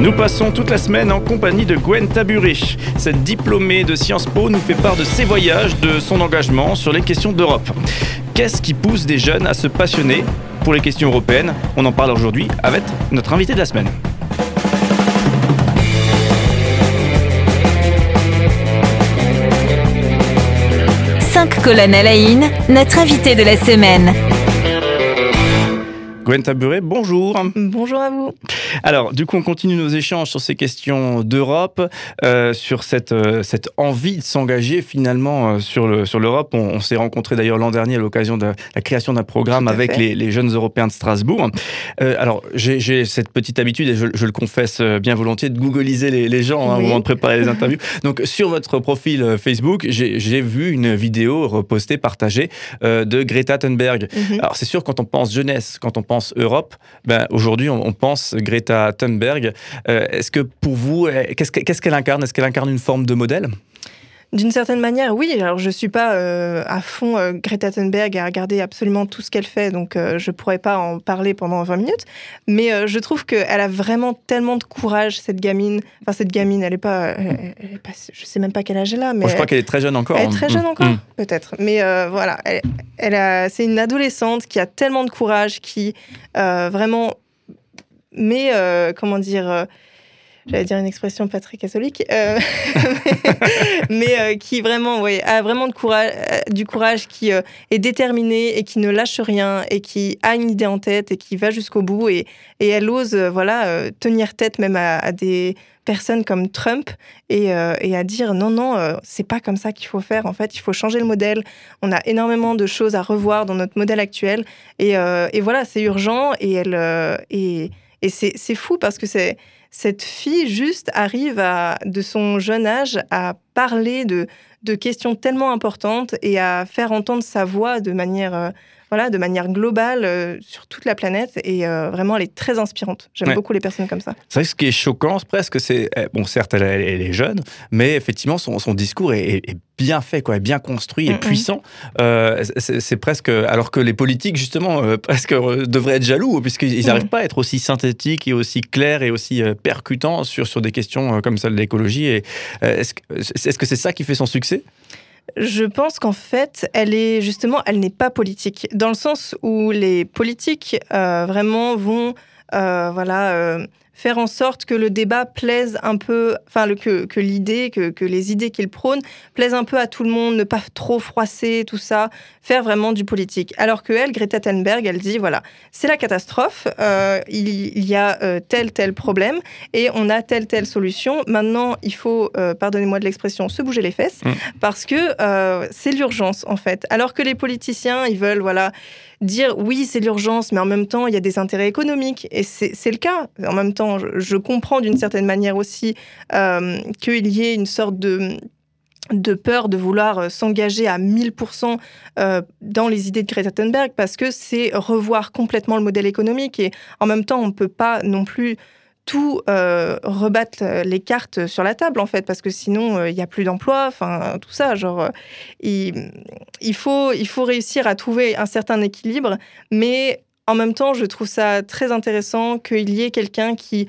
Nous passons toute la semaine en compagnie de Gwen Taburé. Cette diplômée de Sciences Po nous fait part de ses voyages, de son engagement sur les questions d'Europe. Qu'est-ce qui pousse des jeunes à se passionner pour les questions européennes? On en parle aujourd'hui avec notre invité de la semaine. Cinq colonnes à la in, notre invité de la semaine. Gwen Taburé, bonjour. Bonjour à vous. Alors, du coup, on continue nos échanges sur ces questions d'Europe, euh, sur cette, euh, cette envie de s'engager finalement euh, sur l'Europe. Sur on, on s'est rencontrés d'ailleurs l'an dernier à l'occasion de la création d'un programme avec les, les, jeunes Européens de Strasbourg. alors, j'ai cette petite habitude, et je, je, le confesse bien volontiers, de googliser les, les gens hein, au moment de préparer les interviews. Donc, sur votre profil Facebook, j'ai vu une vidéo repostée, partagée de Greta Thunberg. Mm -hmm. Alors, c'est sûr, quand on pense jeunesse, quand on pense Europe, ben, aujourd'hui on, on, pense Greta Thunberg. Euh, Est-ce que pour vous, qu'est-ce qu'elle qu incarne? Est-ce qu'elle incarne une forme de modèle? D'une certaine manière, oui. Alors, je suis pas euh, à fond euh, Greta Thunberg à regarder absolument tout ce qu'elle fait, donc euh, je pourrais pas en parler pendant 20 minutes. Mais euh, je trouve qu'elle a vraiment tellement de courage, cette gamine. Enfin, cette gamine, elle est pas, elle, elle est pas je sais même pas quel âge elle a. Mais je crois qu'elle est très jeune encore. Elle est très jeune mmh. encore, mmh. peut-être. Mais euh, voilà, elle, elle c'est une adolescente qui a tellement de courage, qui euh, vraiment met, euh, comment dire j'allais dire une expression pas très catholique, euh, mais, mais euh, qui vraiment, ouais, a vraiment euh, du courage, qui est déterminé et qui ne lâche rien et qui a une idée en tête et qui va jusqu'au bout et, et, elle ose, voilà, tenir tête même à, des personnes comme Trump et, à dire non, non, c'est pas comme ça qu'il faut faire. En fait, il faut changer le modèle. On a énormément de choses à revoir dans notre modèle actuel et, et voilà, c'est urgent et elle et, et c'est fou parce que c'est cette fille juste arrive à, de son jeune âge à parler de, de questions tellement importantes et à faire entendre sa voix de manière, euh, voilà, de manière globale euh, sur toute la planète. Et euh, vraiment, elle est très inspirante. J'aime ouais. beaucoup les personnes comme ça. C'est vrai que ce qui est choquant, presque, c'est. Bon, certes, elle, elle, est jeune, mais effectivement, son, son discours est, est, bien fait, quoi, est bien construit et puissant. Euh, c'est presque. Alors que les politiques, justement, euh, presque devraient être jaloux, puisqu'ils n'arrivent mm -hmm. pas à être aussi synthétiques et aussi clairs et aussi percutants sur, sur des questions comme celle de l'écologie. Est-ce est -ce que c'est ça qui fait son succès? Je pense qu'en fait, elle est justement, elle n'est pas politique, dans le sens où les politiques euh, vraiment vont, euh, voilà, euh, faire en sorte que le débat plaise un peu, enfin que, que l'idée, que, que, les idées qu'il prône plaisent un peu à tout le monde, ne pas trop froisser tout ça, faire vraiment du politique. Alors que elle, Greta Thunberg, elle dit voilà, c'est la catastrophe, euh, il, il, y a euh, tel tel problème et on a telle telle solution. Maintenant, il faut, euh, pardonnez-moi de l'expression, se bouger les fesses mmh. parce que c'est l'urgence en fait. Alors que les politiciens, ils veulent voilà dire oui, c'est l'urgence, mais en même temps, il y a des intérêts économiques. Et c'est le cas. En même temps, je, comprends d'une certaine manière aussi euh, qu'il y ait une sorte de peur de vouloir s'engager à 1000% euh, dans les idées de Greta Thunberg parce que c'est revoir complètement le modèle économique et en même temps on ne peut pas non plus tout euh, rebattre les cartes sur la table en fait parce que sinon il euh, n'y a plus d'emploi enfin tout ça genre il faut réussir à trouver un certain équilibre mais en même temps je trouve ça très intéressant qu'il y ait quelqu'un qui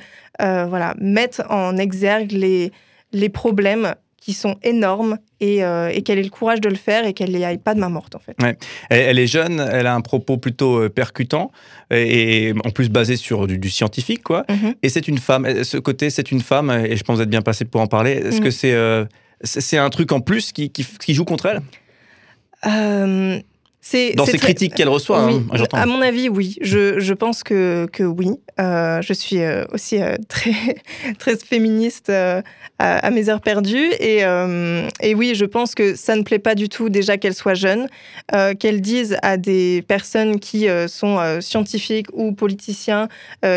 euh, voilà mette en exergue les les problèmes qui sont énormes et, euh, et qu'elle ait le courage de le faire et qu'elle n'y aille pas de main morte en fait. Ouais. Elle, elle, est jeune, elle a un propos plutôt percutant et, et en plus basé sur du, du scientifique quoi. Mm -hmm. Et c'est une femme. Ce côté, c'est une femme et je pense être bien passé pour en parler. Est-ce mm -hmm. que c'est euh, c'est un truc en plus qui, qui, qui joue contre elle? Euh, dans ces très... critiques qu'elle reçoit, oui. hein, À mon avis, oui. Je, je pense que, que oui. Euh, je suis euh, aussi euh, très, très féministe à, à, mes heures perdues. Et, euh, et, oui, je pense que ça ne plaît pas du tout déjà qu'elle soit jeune, euh, qu'elle dise à des personnes qui sont scientifiques ou politiciens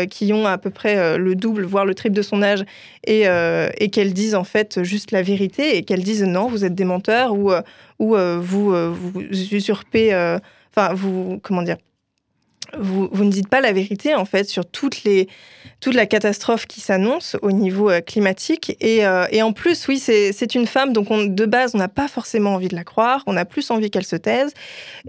qui ont à peu près le double, voire le triple de son âge, et, et qu'elle dise en fait juste la vérité et qu'elle dise non, vous êtes des menteurs ou où euh, vous, euh, vous usurpez, euh, enfin, vous, comment dire, vous, vous, ne dites pas la vérité en fait sur toutes les, toute la catastrophe qui s'annonce au niveau climatique. Et, et, en plus, oui, c'est une femme, donc on, de base, on n'a pas forcément envie de la croire, on a plus envie qu'elle se taise.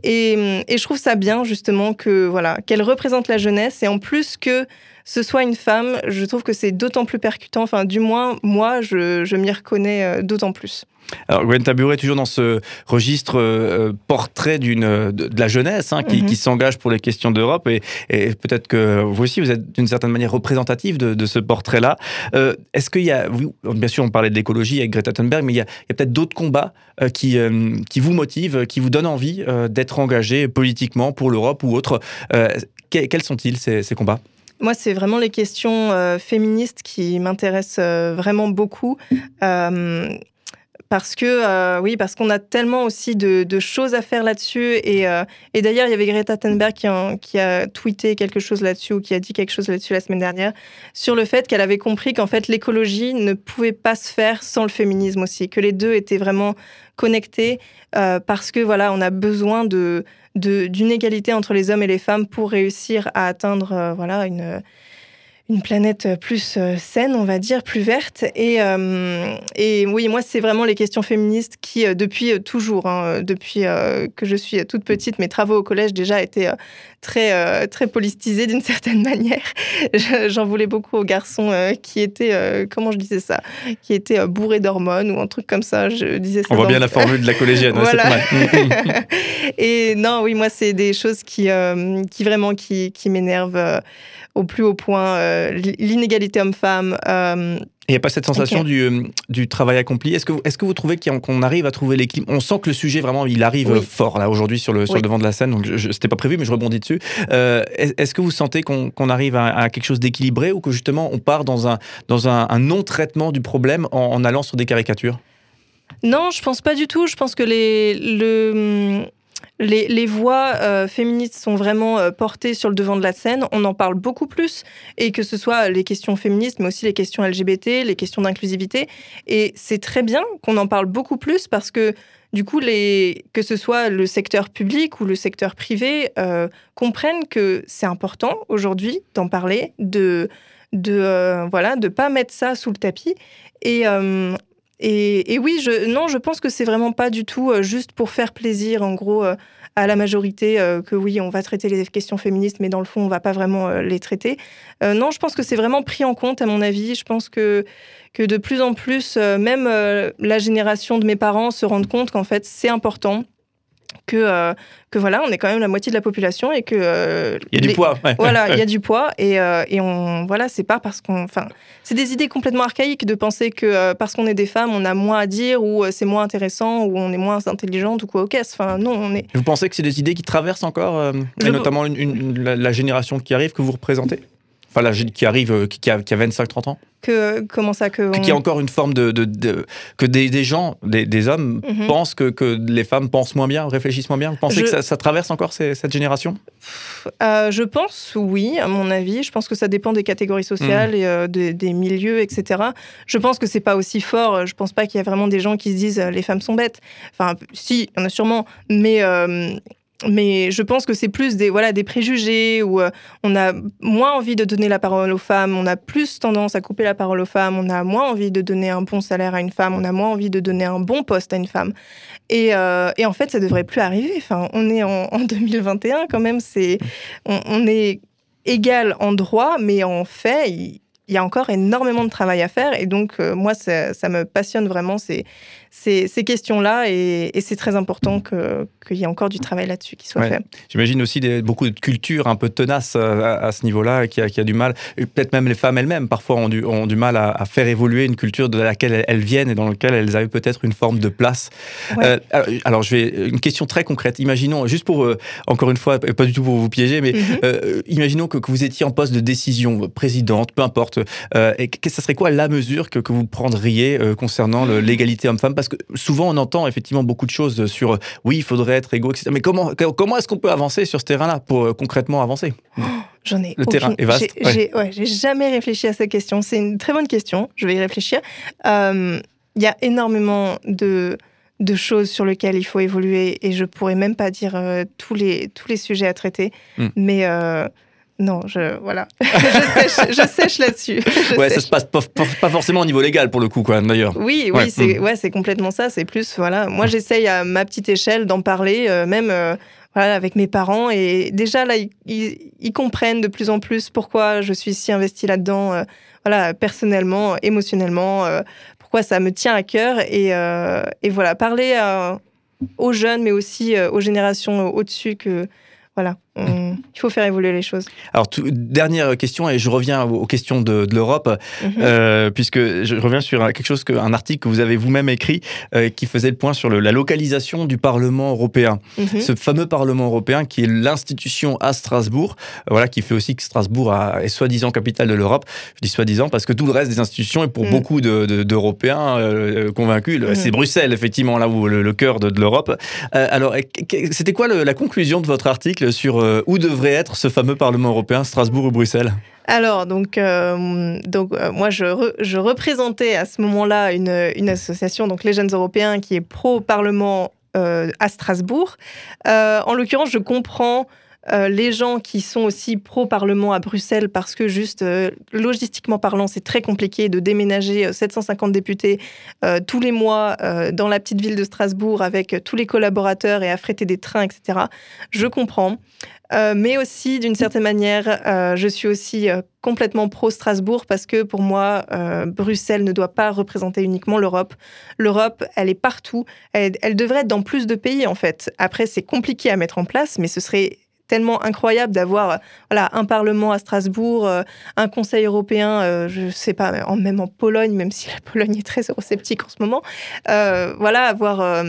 Et, et, je trouve ça bien justement que voilà qu'elle représente la jeunesse et en plus que ce soit une femme, je trouve que c'est d'autant plus percutant. Enfin, du moins, moi, je, je m'y reconnais d'autant plus. Alors, Gwen Tabouret, toujours dans ce registre euh, portrait d'une, de, la jeunesse hein, qui, mhm. qui s'engage pour les questions d'Europe. Et, et peut-être que vous aussi, vous êtes d'une certaine manière représentative de, de ce portrait-là. Euh, est-ce qu'il y a, bien sûr, on parlait de l'écologie avec Greta Thunberg, mais il y a, peut-être d'autres combats euh, qui, euh, qui vous motivent, qui vous donnent envie euh, d'être engagé politiquement pour l'Europe ou autre. quels sont-ils, ces, ces combats? Moi, c'est vraiment les questions euh, féministes qui m'intéressent euh, vraiment beaucoup. Euh, parce que oui, parce qu'on a tellement aussi de, choses à faire là-dessus. Et, d'ailleurs, il y avait Greta Thunberg qui, qui, a tweeté quelque chose là-dessus ou qui a dit quelque chose là-dessus la semaine dernière sur le fait qu'elle avait compris qu'en fait l'écologie ne pouvait pas se faire sans le féminisme aussi, que les deux étaient vraiment connectés parce que voilà, on a besoin de d'une égalité entre les hommes et les femmes pour réussir à atteindre euh, voilà une une planète plus euh, saine, on va dire, plus verte. Et, euh, et oui, moi, c'est vraiment les questions féministes qui, euh, depuis toujours, hein, depuis que je suis toute petite, mes travaux au collège déjà étaient très, très politisés d'une certaine manière. J'en voulais beaucoup aux garçons qui étaient, comment je disais ça, qui étaient bourrés d'hormones ou un truc comme ça. Je disais ça On voit bien la formule de la collégienne, voilà. et non, oui, moi, c'est des choses qui, qui vraiment qui, qui m'énervent au plus haut point, euh, l'inégalité homme-femme. Euh, il n'y a pas cette sensation du, euh, du, travail accompli. Est-ce que, est que vous trouvez qu'on arrive à trouver l'équilibre? On sent que le sujet, vraiment, il arrive fort, là, aujourd'hui, sur, le, sur le devant de la scène. Donc, c'était pas prévu, mais je rebondis dessus. Est-ce que vous sentez qu'on arrive à, quelque chose d'équilibré ou que, justement, on part dans un, dans un, un non-traitement du problème en, en, allant sur des caricatures? Non, je pense pas du tout. Je pense que les, le, les, voix euh, féministes sont vraiment euh, portées sur le devant de la scène. On en parle beaucoup plus, et que ce soit les questions féministes, mais aussi les questions LGBT, les questions d'inclusivité. Et c'est très bien qu'on en parle beaucoup plus parce que du coup, les, que ce soit le secteur public ou le secteur privé, euh, comprennent que c'est important aujourd'hui d'en parler, de de voilà de pas mettre ça sous le tapis et, et, oui, je, non, je pense que c'est vraiment pas du tout euh, juste pour faire plaisir, en gros, euh, à la majorité, euh, que oui, on va traiter les questions féministes, mais dans le fond, on va pas vraiment les traiter. non, je pense que c'est vraiment pris en compte, à mon avis. Je pense que, que de plus en plus, même la génération de mes parents se rendent compte qu'en fait, c'est important que, euh, que voilà, on est quand même la moitié de la population et que. Euh, il y a du poids. Voilà, il y a du poids et, euh, et on. Voilà, c'est pas parce qu'on. Enfin, c'est des idées complètement archaïques de penser que parce qu'on est des femmes, on a moins à dire ou c'est moins intéressant ou on est moins intelligente ou quoi au caisse. Enfin, non, on est. Vous pensez que c'est des idées qui traversent encore, et notamment une, la, génération qui arrive que vous représentez? Enfin, qui arrive, qui a, qui a 25-30 ans que, comment ça que Qu'il y a encore une forme de, de, que des, des, gens, des, des hommes mhm. pensent que, que, les femmes pensent moins bien, réfléchissent moins bien. Vous pensez que ça, ça, traverse encore cette génération? Euh, Je pense oui, à mon avis. Je pense que ça dépend des catégories sociales mhm. et euh, des, des, milieux, etc. Je pense que c'est pas aussi fort. Je pense pas qu'il y a vraiment des gens qui se disent euh, les femmes sont bêtes. Enfin, si, il y en a sûrement, mais mais je pense que c'est plus des voilà des préjugés où euh, on a moins envie de donner la parole aux femmes, on a plus tendance à couper la parole aux femmes, on a moins envie de donner un bon salaire à une femme, on a moins envie de donner un bon poste à une femme. Et, euh, en fait, ça devrait plus arriver. Enfin, on est en, en 2021 quand même. C'est on, est égal en droit, mais en fait, il, il y a encore énormément de travail à faire. Et donc, euh, moi, ça, ça, me passionne vraiment ces, ces, ces questions-là. Et, et c'est très important qu'il y ait encore du travail là-dessus qui soit fait. J'imagine aussi des, beaucoup de cultures un peu tenaces à, à ce niveau-là, qui a, qui a du mal. Peut-être même les femmes elles-mêmes, parfois, ont du, ont du mal à, à, faire évoluer une culture de laquelle elles, viennent et dans laquelle elles avaient peut-être une forme de place. Ouais. Euh, alors, je vais. Une question très concrète. Imaginons, juste pour, euh, encore une fois, pas du tout pour vous piéger, mais mm -hmm. euh, imaginons que, que vous étiez en poste de décision, présidente, peu importe euh, et que ça serait quoi la mesure que, que vous prendriez euh, concernant l'égalité homme-femme? Parce que souvent on entend effectivement beaucoup de choses sur euh, oui, il faudrait être égaux, etc. Mais comment, comment est-ce qu'on peut avancer sur ce terrain-là pour euh, concrètement avancer? Oh, J'en ai. Le aucune... terrain est vaste. J'ai ouais. ouais, jamais réfléchi à cette question. C'est une très bonne question. Je vais y réfléchir. Il y a énormément de de choses sur lesquelles il faut évoluer et je pourrais même pas dire euh, tous les tous les sujets à traiter mm. mais euh, non, je voilà, je sèche, je sèche là-dessus. Ouais, sèche. ça se passe pas, pas, forcément au niveau légal pour le coup, quoi, d'ailleurs. Oui, c'est mmh. ouais, c'est complètement ça. C'est plus voilà. Moi, j'essaye à ma petite échelle d'en parler, euh, même. Euh, voilà, avec mes parents. Et déjà, là, ils, comprennent de plus en plus pourquoi je suis si investie là-dedans, euh, voilà, personnellement, émotionnellement, pourquoi ça me tient à cœur. Et, et voilà, parler aux jeunes, mais aussi aux générations au-dessus que voilà, il faut faire évoluer les choses. Alors, dernière question, et je reviens aux questions de, l'Europe, euh, puisque je reviens sur quelque chose, que, un article que vous avez vous-même écrit euh, qui faisait le point sur la localisation du Parlement européen. Mhm. Ce fameux Parlement européen qui est l'institution à Strasbourg, euh, voilà, qui fait aussi que Strasbourg est soi-disant capitale de l'Europe. Je dis soi-disant parce que tout le reste des institutions, et pour mhm. beaucoup d'Européens convaincus, c'est Bruxelles, effectivement, là où le, cœur de, l'Europe. alors, c'était quoi la conclusion de votre article sur euh, où devrait être ce fameux Parlement européen, Strasbourg ou Bruxelles alors, donc, euh, donc euh, moi, je, je, représentais à ce moment-là une, une, association, donc les Jeunes Européens, qui est pro-Parlement à Strasbourg. en l'occurrence, je comprends les gens qui sont aussi pro-Parlement à Bruxelles, parce que juste logistiquement parlant, c'est très compliqué de déménager 750 euh, députés tous les mois dans la petite ville de Strasbourg avec tous les collaborateurs et affréter des trains, etc. Je comprends. Mais aussi, d'une certaine manière, je suis aussi complètement pro-Strasbourg parce que pour moi, Bruxelles ne doit pas représenter uniquement l'Europe. L'Europe, elle est partout. Elle, devrait être dans plus de pays, en fait. Après, c'est compliqué à mettre en place, mais ce serait tellement incroyable d'avoir voilà, un Parlement à Strasbourg, euh, un Conseil européen, euh, je ne sais pas, même en Pologne, même si la Pologne est très eurosceptique en ce moment. Euh, voilà, avoir,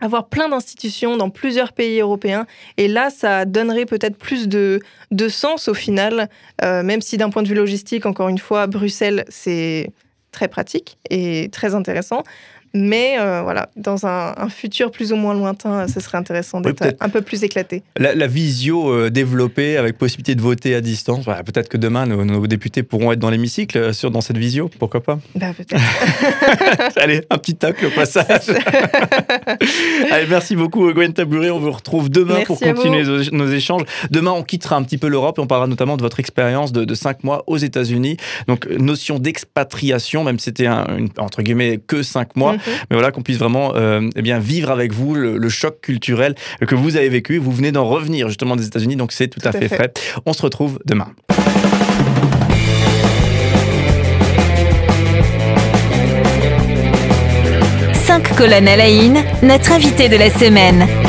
avoir plein d'institutions dans plusieurs pays européens. Et là, ça donnerait peut-être plus de, de sens au final, même si d'un point de vue logistique, encore une fois, Bruxelles, c'est très pratique et très intéressant. Mais euh, voilà, dans un, futur plus ou moins lointain, ce serait intéressant d'être un peu plus éclaté. La, visio euh, développée avec possibilité de voter à distance, peut-être que demain nos, députés pourront être dans l'hémicycle euh, sur, dans cette visio, pourquoi pas? Bah, Peut-être. Allez, un petit tacle au passage. Allez, merci beaucoup Gwen Taburé, on vous retrouve demain pour continuer nos, échanges. Demain, on quittera un petit peu l'Europe et on parlera notamment de votre expérience de, de cinq mois aux États-Unis. Donc, notion d'expatriation, même si c'était entre guillemets que cinq mois. Mais voilà, qu'on puisse vraiment euh, eh bien, vivre avec vous le, choc culturel que vous avez vécu. Vous venez d'en revenir justement des États-Unis, donc c'est tout, à, fait, frais. On se retrouve demain. Cinq colonnes à la notre invité de la semaine.